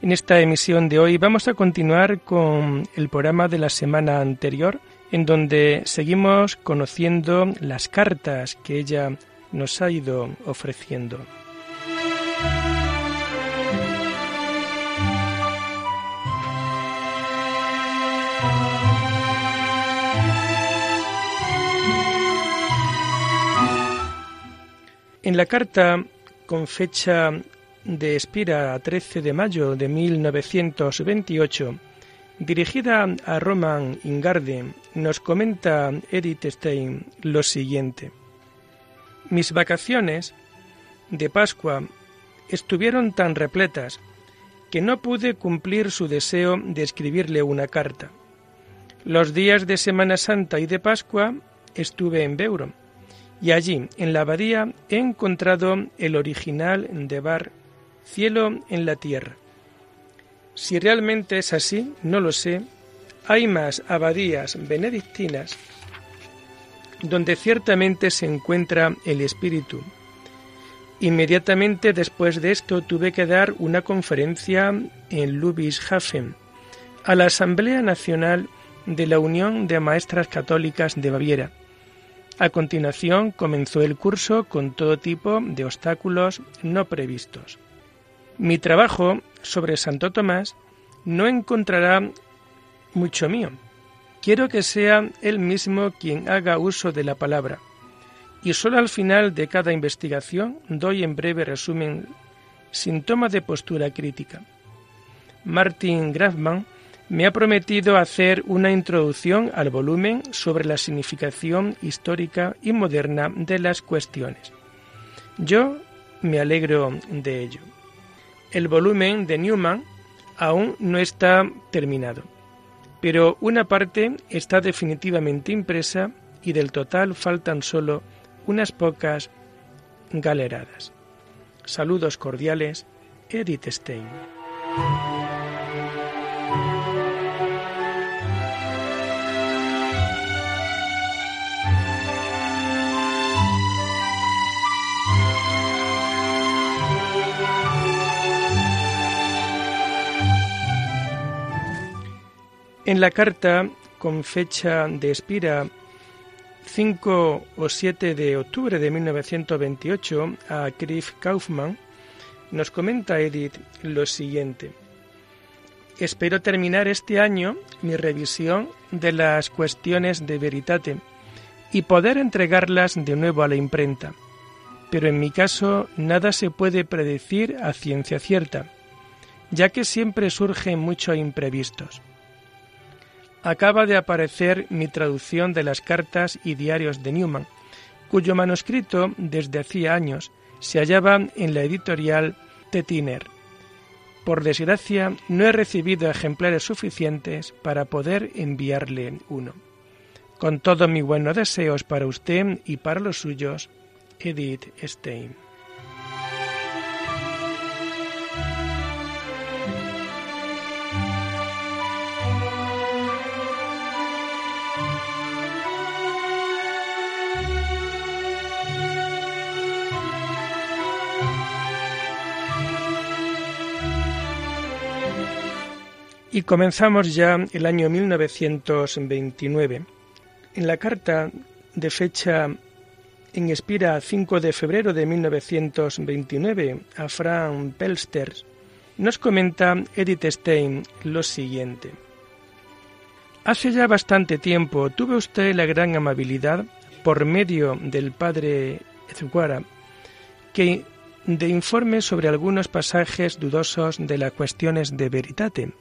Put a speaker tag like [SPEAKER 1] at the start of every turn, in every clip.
[SPEAKER 1] En esta emisión de hoy vamos a continuar con el programa de la semana anterior, en donde seguimos conociendo las cartas que ella nos ha ido ofreciendo. En la carta con fecha de Espira a 13 de mayo de 1928, dirigida a Roman Ingarde, nos comenta Edith Stein lo siguiente. Mis vacaciones de Pascua estuvieron tan repletas que no pude cumplir su deseo de escribirle una carta. Los días de Semana Santa y de Pascua estuve en Beuro y allí, en la abadía, he encontrado el original de Bar cielo en la tierra. Si realmente es así, no lo sé, hay más abadías benedictinas donde ciertamente se encuentra el espíritu. Inmediatamente después de esto tuve que dar una conferencia en Lubishafen a la Asamblea Nacional de la Unión de Maestras Católicas de Baviera. A continuación comenzó el curso con todo tipo de obstáculos no previstos. Mi trabajo sobre Santo Tomás no encontrará mucho mío. Quiero que sea él mismo quien haga uso de la palabra. Y solo al final de cada investigación doy en breve resumen sin toma de postura crítica. Martin Grafman me ha prometido hacer una introducción al volumen sobre la significación histórica y moderna de las cuestiones. Yo me alegro de ello. El volumen de Newman aún no está terminado, pero una parte está definitivamente impresa y del total faltan solo unas pocas galeradas. Saludos cordiales, Edith Stein. En la carta con fecha de expira 5 o 7 de octubre de 1928 a Griff Kaufmann, nos comenta Edith lo siguiente. Espero terminar este año mi revisión de las cuestiones de veritate y poder entregarlas de nuevo a la imprenta. Pero en mi caso nada se puede predecir a ciencia cierta, ya que siempre surgen muchos imprevistos acaba de aparecer mi traducción de las cartas y diarios de Newman, cuyo manuscrito desde hacía años se hallaba en la editorial Tetiner. Por desgracia, no he recibido ejemplares suficientes para poder enviarle uno. Con todos mis buenos deseos para usted y para los suyos, Edith Stein. Y comenzamos ya el año 1929. En la carta de fecha en expira 5 de febrero de 1929 a Frank Pelster, nos comenta Edith Stein lo siguiente. Hace ya bastante tiempo tuve usted la gran amabilidad, por medio del padre Ezguara, que de informe sobre algunos pasajes dudosos de las cuestiones de veritate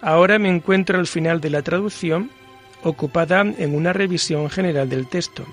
[SPEAKER 1] Ahora me encuentro al final de la traducción, ocupada en una revisión general del texto.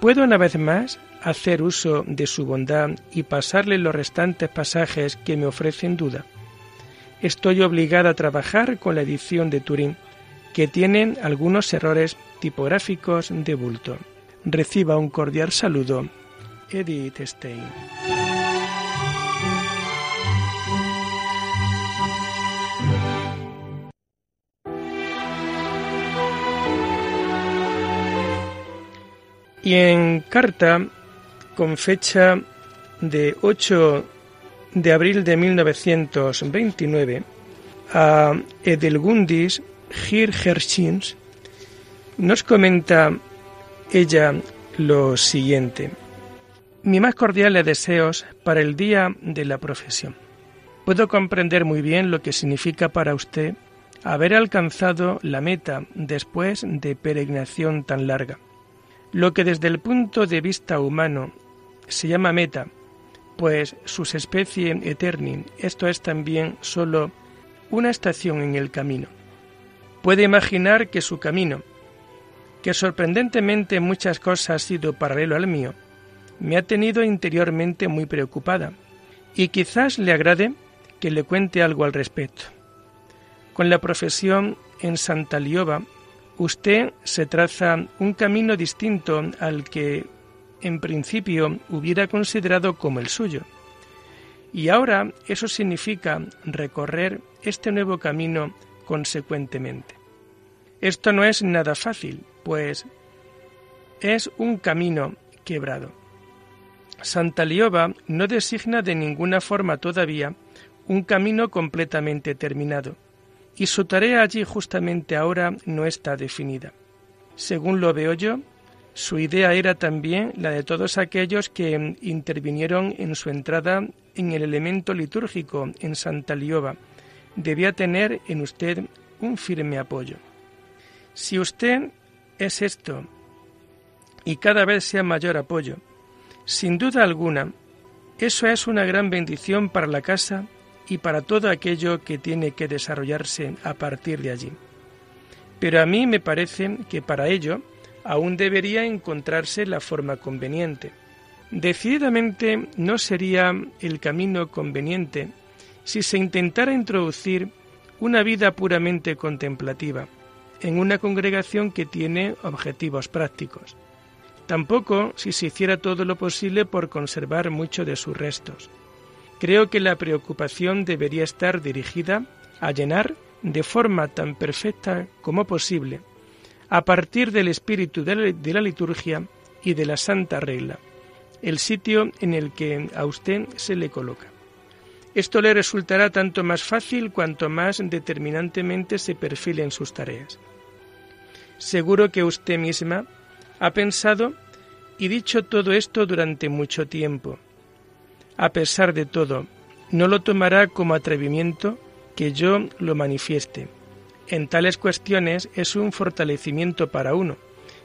[SPEAKER 1] ¿Puedo una vez más hacer uso de su bondad y pasarle los restantes pasajes que me ofrecen duda? estoy obligada a trabajar con la edición de Turín, que tiene algunos errores tipográficos de bulto. Reciba un cordial saludo, Edith Stein. Y en carta con fecha de 8 de abril de 1929 a Edelgundis Hirherschins nos comenta ella lo siguiente. Mi más cordiales deseos para el día de la profesión. Puedo comprender muy bien lo que significa para usted haber alcanzado la meta después de peregrinación tan larga. Lo que desde el punto de vista humano se llama meta, pues sus especie eterni, esto es también sólo una estación en el camino. Puede imaginar que su camino, que sorprendentemente muchas cosas ha sido paralelo al mío, me ha tenido interiormente muy preocupada, y quizás le agrade que le cuente algo al respecto. Con la profesión en Santa Lioba, usted se traza un camino distinto al que en principio hubiera considerado como el suyo. Y ahora eso significa recorrer este nuevo camino consecuentemente. Esto no es nada fácil, pues es un camino quebrado. Santa Lioba no designa de ninguna forma todavía un camino completamente terminado, y su tarea allí justamente ahora no está definida. Según lo veo yo, su idea era también la de todos aquellos que intervinieron en su entrada en el elemento litúrgico en Santa Lioba. Debía tener en usted un firme apoyo. Si usted es esto y cada vez sea mayor apoyo, sin duda alguna, eso es una gran bendición para la casa y para todo aquello que tiene que desarrollarse a partir de allí. Pero a mí me parece que para ello aún debería encontrarse la forma conveniente. Decididamente no sería el camino conveniente si se intentara introducir una vida puramente contemplativa en una congregación que tiene objetivos prácticos. Tampoco si se hiciera todo lo posible por conservar mucho de sus restos. Creo que la preocupación debería estar dirigida a llenar de forma tan perfecta como posible a partir del espíritu de la liturgia y de la santa regla, el sitio en el que a usted se le coloca. Esto le resultará tanto más fácil cuanto más determinantemente se perfile en sus tareas. Seguro que usted misma ha pensado y dicho todo esto durante mucho tiempo. A pesar de todo, no lo tomará como atrevimiento que yo lo manifieste en tales cuestiones es un fortalecimiento para uno,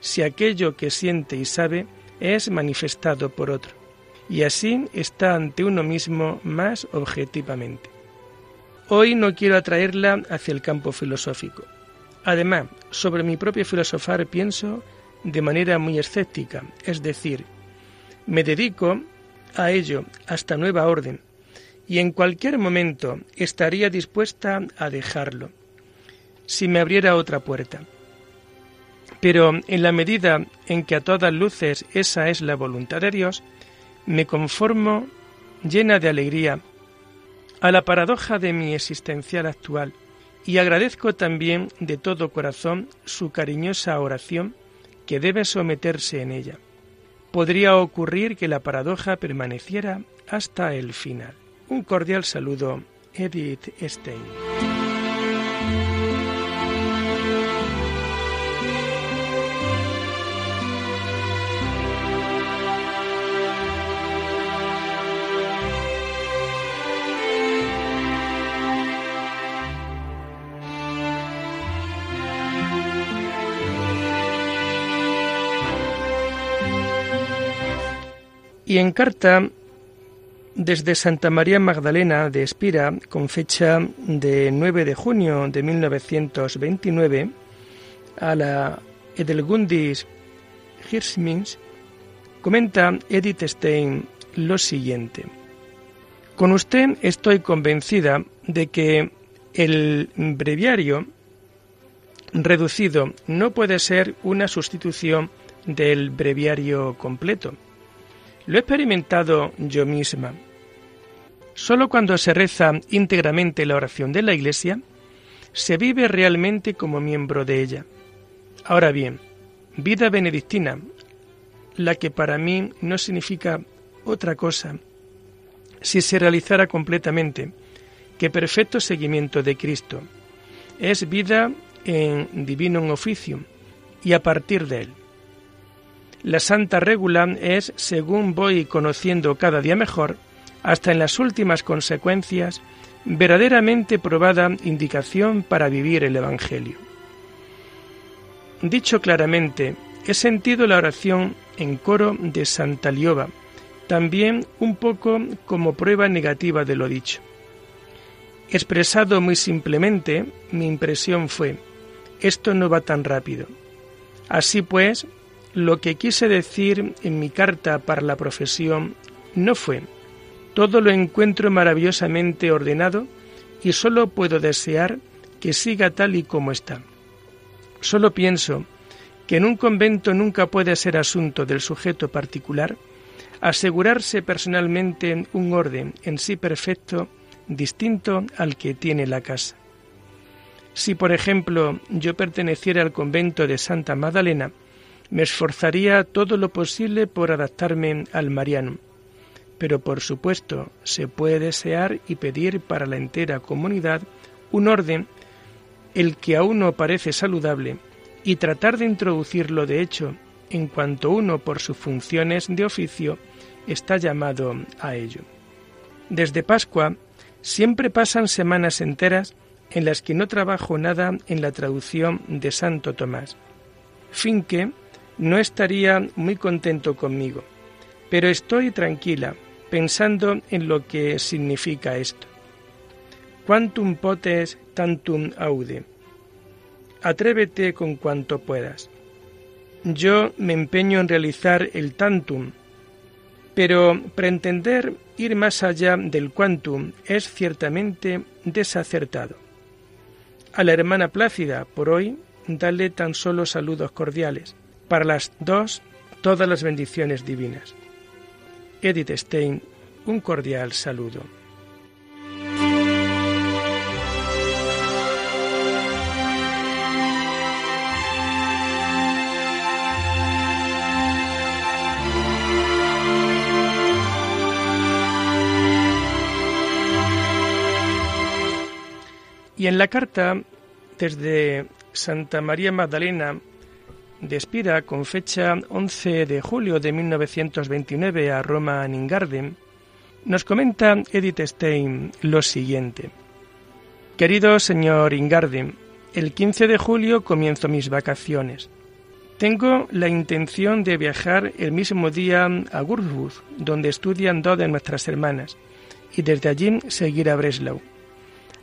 [SPEAKER 1] si aquello que siente y sabe es manifestado por otro, y así está ante uno mismo más objetivamente. Hoy no quiero atraerla hacia el campo filosófico. Además, sobre mi propio filosofar pienso de manera muy escéptica, es decir, me dedico a ello hasta nueva orden, y en cualquier momento estaría dispuesta a dejarlo si me abriera otra puerta. Pero en la medida en que a todas luces esa es la voluntad de Dios, me conformo llena de alegría a la paradoja de mi existencial actual y agradezco también de todo corazón su cariñosa oración que debe someterse en ella. Podría ocurrir que la paradoja permaneciera hasta el final. Un cordial saludo, Edith Stein. Y en carta desde Santa María Magdalena de Espira, con fecha de 9 de junio de 1929, a la Edelgundis Hirschmins, comenta Edith Stein lo siguiente. Con usted estoy convencida de que El breviario reducido no puede ser una sustitución del breviario completo. Lo he experimentado yo misma. Solo cuando se reza íntegramente la oración de la Iglesia, se vive realmente como miembro de ella. Ahora bien, vida benedictina, la que para mí no significa otra cosa, si se realizara completamente, que perfecto seguimiento de Cristo. Es vida en divino oficio y a partir de él. La santa regula es, según voy conociendo cada día mejor, hasta en las últimas consecuencias, verdaderamente probada indicación para vivir el Evangelio. Dicho claramente, he sentido la oración en coro de Santa Lioba, también un poco como prueba negativa de lo dicho. Expresado muy simplemente, mi impresión fue, esto no va tan rápido. Así pues, lo que quise decir en mi carta para la profesión no fue, todo lo encuentro maravillosamente ordenado y solo puedo desear que siga tal y como está. Solo pienso que en un convento nunca puede ser asunto del sujeto particular asegurarse personalmente un orden en sí perfecto distinto al que tiene la casa. Si, por ejemplo, yo perteneciera al convento de Santa Magdalena, me esforzaría todo lo posible por adaptarme al mariano. Pero, por supuesto, se puede desear y pedir para la entera comunidad un orden el que a uno parece saludable y tratar de introducirlo de hecho en cuanto uno por sus funciones de oficio está llamado a ello. Desde Pascua siempre pasan semanas enteras en las que no trabajo nada en la traducción de Santo Tomás. Finque no estaría muy contento conmigo, pero estoy tranquila pensando en lo que significa esto. Quantum potes tantum aude. Atrévete con cuanto puedas. Yo me empeño en realizar el tantum, pero pretender ir más allá del quantum es ciertamente desacertado. A la hermana Plácida, por hoy, dale tan solo saludos cordiales. Para las dos, todas las bendiciones divinas. Edith Stein, un cordial saludo. Y en la carta desde Santa María Magdalena de Espira, con fecha 11 de julio de 1929 a Roma Ningarden, nos comenta Edith Stein lo siguiente. Querido señor Ingarden, el 15 de julio comienzo mis vacaciones. Tengo la intención de viajar el mismo día a Würzburg, donde estudian dos de nuestras hermanas, y desde allí seguir a Breslau.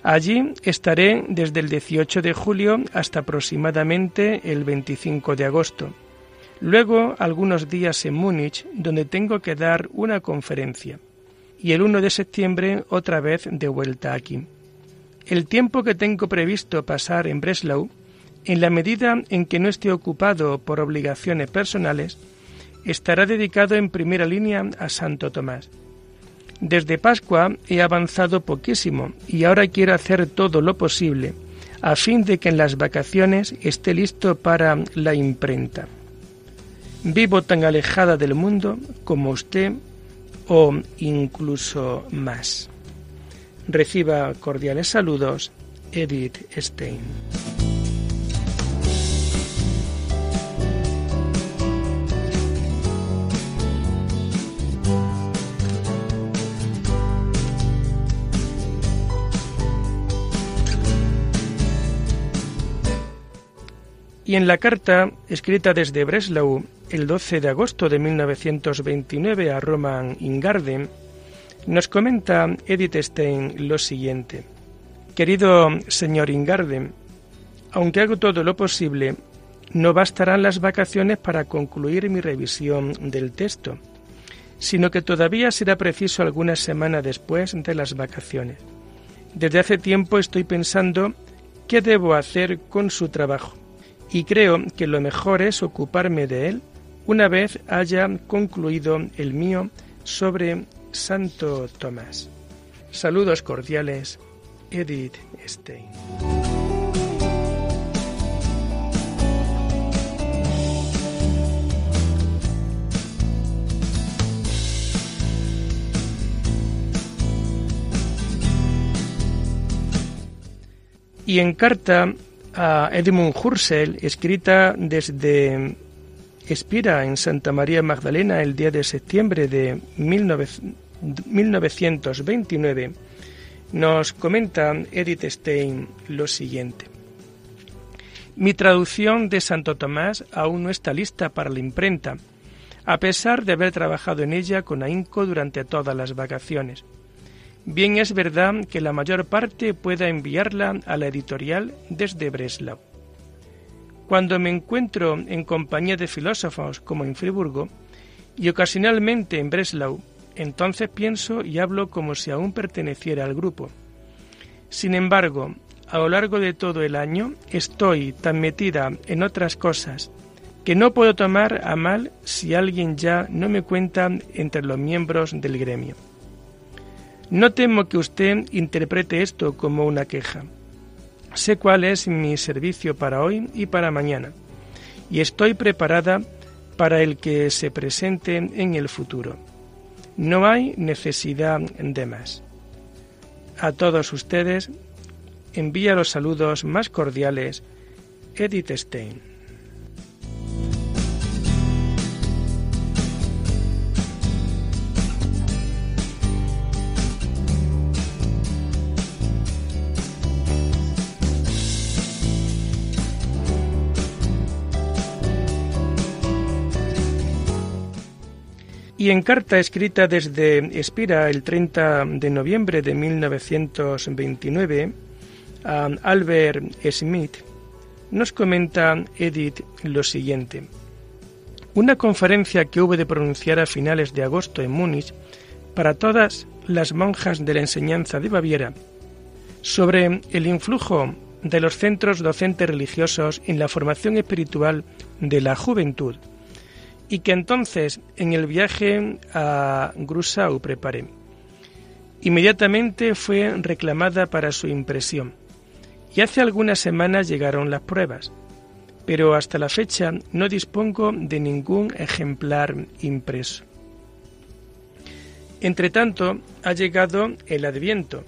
[SPEAKER 1] Allí estaré desde el 18 de julio hasta aproximadamente el 25 de agosto. Luego algunos días en Múnich, donde tengo que dar una conferencia. Y el 1 de septiembre otra vez de vuelta aquí. El tiempo que tengo previsto pasar en Breslau, en la medida en que no esté ocupado por obligaciones personales, estará dedicado en primera línea a Santo Tomás desde Pascua he avanzado poquísimo y ahora quiero hacer todo lo posible a fin de que en las vacaciones esté listo para la imprenta. Vivo tan alejada del mundo como usted o incluso más. Reciba cordiales saludos, Edith Stein. Y en la carta, escrita desde Breslau el 12 de agosto de 1929 a Roman Ingarden, nos comenta Edith Stein lo siguiente. Querido señor Ingarden, aunque hago todo lo posible, no bastarán las vacaciones para concluir mi revisión del texto, sino que todavía será preciso algunas semanas después de las vacaciones. Desde hace tiempo estoy pensando qué debo hacer con su trabajo y creo que lo mejor es ocuparme de él una vez haya concluido el mío sobre Santo Tomás. Saludos cordiales, Edith Stein. Y en carta a Edmund Husserl, escrita desde Espira en Santa María Magdalena el día de septiembre de 1929, nos comenta Edith Stein lo siguiente. Mi traducción de Santo Tomás aún no está lista para la imprenta, a pesar de haber trabajado en ella con ahínco durante todas las vacaciones. Bien es verdad que la mayor parte pueda enviarla a la editorial desde Breslau. Cuando me encuentro en compañía de filósofos como en Friburgo y ocasionalmente en Breslau, entonces pienso y hablo como si aún perteneciera al grupo. Sin embargo, a lo largo de todo el año estoy tan metida en otras cosas que no puedo tomar a mal si alguien ya no me cuenta entre los miembros del gremio. No temo que usted interprete esto como una queja. Sé cuál es mi servicio para hoy y para mañana, y estoy preparada para el que se presente en el futuro. No hay necesidad de más. A todos ustedes envía los saludos más cordiales Edith Stein. Y en carta escrita desde Espira el 30 de noviembre de 1929 a Albert Smith, nos comenta Edith lo siguiente. Una conferencia que hubo de pronunciar a finales de agosto en Múnich para todas las monjas de la enseñanza de Baviera sobre el influjo de los centros docentes religiosos en la formación espiritual de la juventud y que entonces en el viaje a Grusau preparé. Inmediatamente fue reclamada para su impresión y hace algunas semanas llegaron las pruebas, pero hasta la fecha no dispongo de ningún ejemplar impreso. Entretanto, ha llegado el Adviento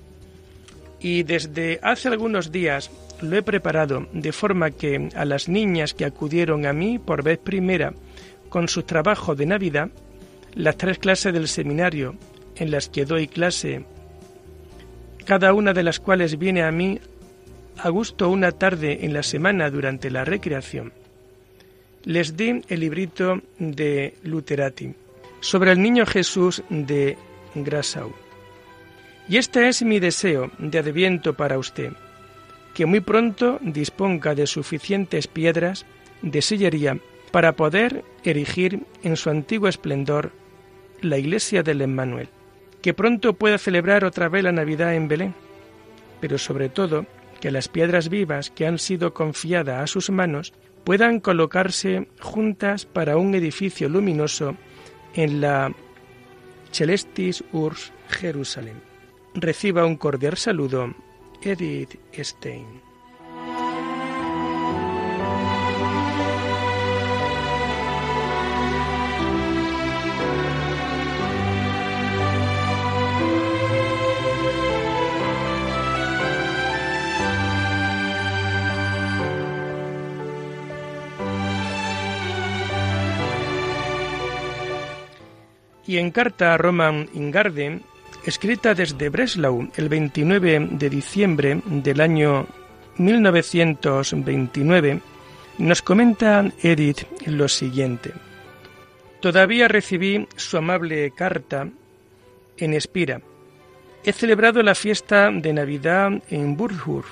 [SPEAKER 1] y desde hace algunos días lo he preparado de forma que a las niñas que acudieron a mí por vez primera con sus trabajos de Navidad, las tres clases del seminario en las que doy clase, cada una de las cuales viene a mí a gusto una tarde en la semana durante la recreación, les di el librito de Luterati sobre el niño Jesús de Grassau. Y este es mi deseo de adviento para usted, que muy pronto disponga de suficientes piedras de sillería para poder erigir en su antiguo esplendor la iglesia del Emmanuel, que pronto pueda celebrar otra vez la Navidad en Belén, pero sobre todo que las piedras vivas que han sido confiadas a sus manos puedan colocarse juntas para un edificio luminoso en la Celestis Urs Jerusalén. Reciba un cordial saludo, Edith Stein. Y en carta a Roman Ingarden, escrita desde Breslau el 29 de diciembre del año 1929, nos comenta Edith lo siguiente. Todavía recibí su amable carta en Espira. He celebrado la fiesta de Navidad en Burghur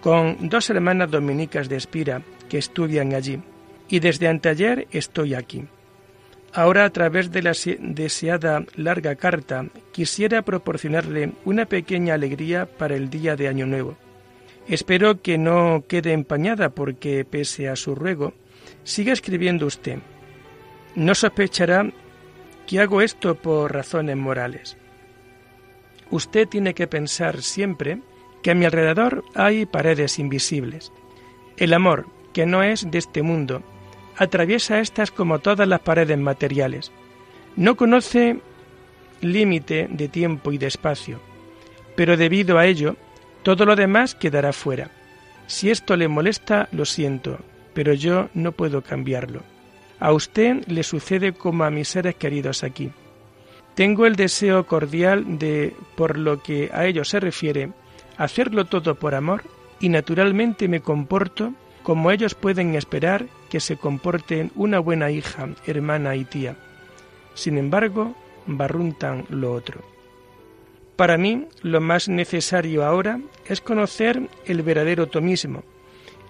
[SPEAKER 1] con dos hermanas dominicas de Espira que estudian allí y desde anteayer estoy aquí. Ahora, a través de la deseada larga carta, quisiera proporcionarle una pequeña alegría para el día de Año Nuevo. Espero que no quede empañada porque, pese a su ruego, siga escribiendo usted. No sospechará que hago esto por razones morales. Usted tiene que pensar siempre que a mi alrededor hay paredes invisibles. El amor, que no es de este mundo, atraviesa estas como todas las paredes materiales. No conoce límite de tiempo y de espacio, pero debido a ello, todo lo demás quedará fuera. Si esto le molesta, lo siento, pero yo no puedo cambiarlo. A usted le sucede como a mis seres queridos aquí. Tengo el deseo cordial de, por lo que a ellos se refiere, hacerlo todo por amor y naturalmente me comporto como ellos pueden esperar que se comporten una buena hija, hermana y tía. Sin embargo, barruntan lo otro. Para mí, lo más necesario ahora es conocer el verdadero tomismo,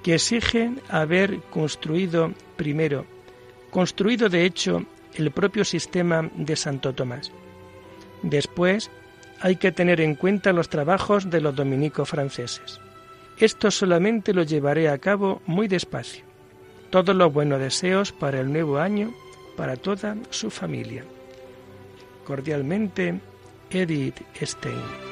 [SPEAKER 1] que exige haber construido primero, construido de hecho el propio sistema de Santo Tomás. Después, hay que tener en cuenta los trabajos de los dominicos franceses. Esto solamente lo llevaré a cabo muy despacio. Todos los buenos deseos para el nuevo año para toda su familia. Cordialmente, Edith Stein.